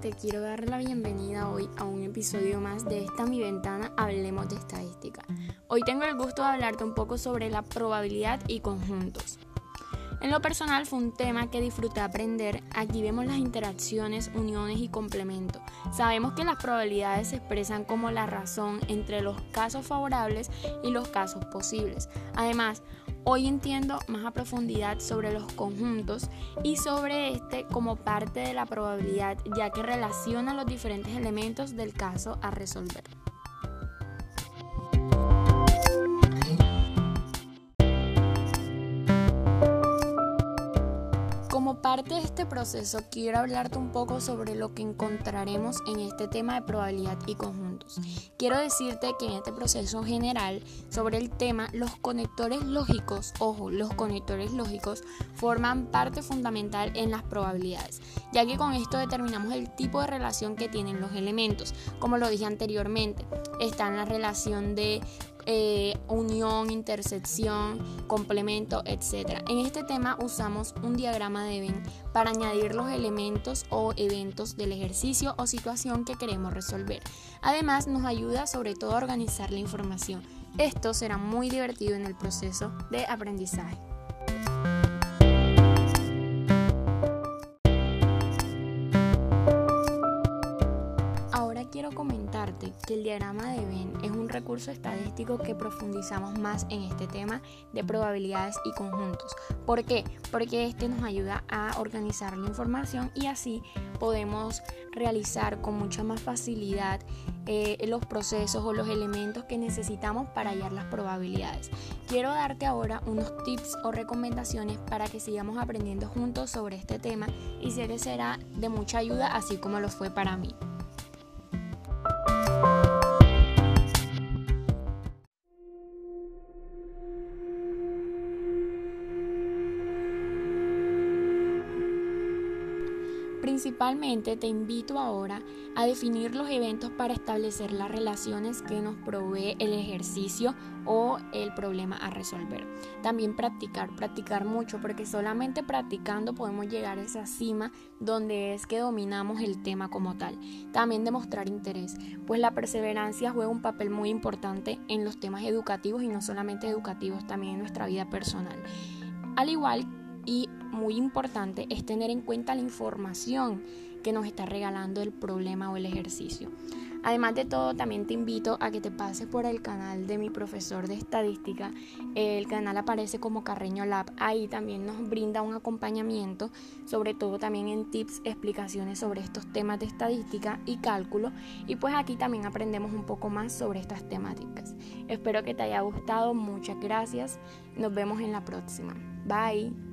Te quiero dar la bienvenida hoy a un episodio más de esta mi ventana Hablemos de Estadística. Hoy tengo el gusto de hablarte un poco sobre la probabilidad y conjuntos. En lo personal fue un tema que disfruté aprender. Aquí vemos las interacciones, uniones y complementos. Sabemos que las probabilidades se expresan como la razón entre los casos favorables y los casos posibles. Además, Hoy entiendo más a profundidad sobre los conjuntos y sobre este como parte de la probabilidad, ya que relaciona los diferentes elementos del caso a resolver. Como parte de este proceso, quiero hablarte un poco sobre lo que encontraremos en este tema de probabilidad y conjuntos. Quiero decirte que en este proceso general, sobre el tema, los conectores lógicos, ojo, los conectores lógicos forman parte fundamental en las probabilidades, ya que con esto determinamos el tipo de relación que tienen los elementos. Como lo dije anteriormente, está en la relación de eh, unión, intersección, complemento, etc. En este tema usamos un diagrama de Venn para añadir los elementos o eventos del ejercicio o situación que queremos resolver. Además nos ayuda sobre todo a organizar la información. Esto será muy divertido en el proceso de aprendizaje. Que el diagrama de Venn es un recurso estadístico que profundizamos más en este tema de probabilidades y conjuntos. ¿Por qué? Porque este nos ayuda a organizar la información y así podemos realizar con mucha más facilidad eh, los procesos o los elementos que necesitamos para hallar las probabilidades. Quiero darte ahora unos tips o recomendaciones para que sigamos aprendiendo juntos sobre este tema y sé que será de mucha ayuda así como lo fue para mí. Principalmente te invito ahora a definir los eventos para establecer las relaciones que nos provee el ejercicio o el problema a resolver. También practicar, practicar mucho porque solamente practicando podemos llegar a esa cima donde es que dominamos el tema como tal. También demostrar interés, pues la perseverancia juega un papel muy importante en los temas educativos y no solamente educativos, también en nuestra vida personal. Al igual y muy importante es tener en cuenta la información que nos está regalando el problema o el ejercicio. Además de todo, también te invito a que te pases por el canal de mi profesor de estadística. El canal aparece como Carreño Lab. Ahí también nos brinda un acompañamiento, sobre todo también en tips, explicaciones sobre estos temas de estadística y cálculo. Y pues aquí también aprendemos un poco más sobre estas temáticas. Espero que te haya gustado. Muchas gracias. Nos vemos en la próxima. Bye.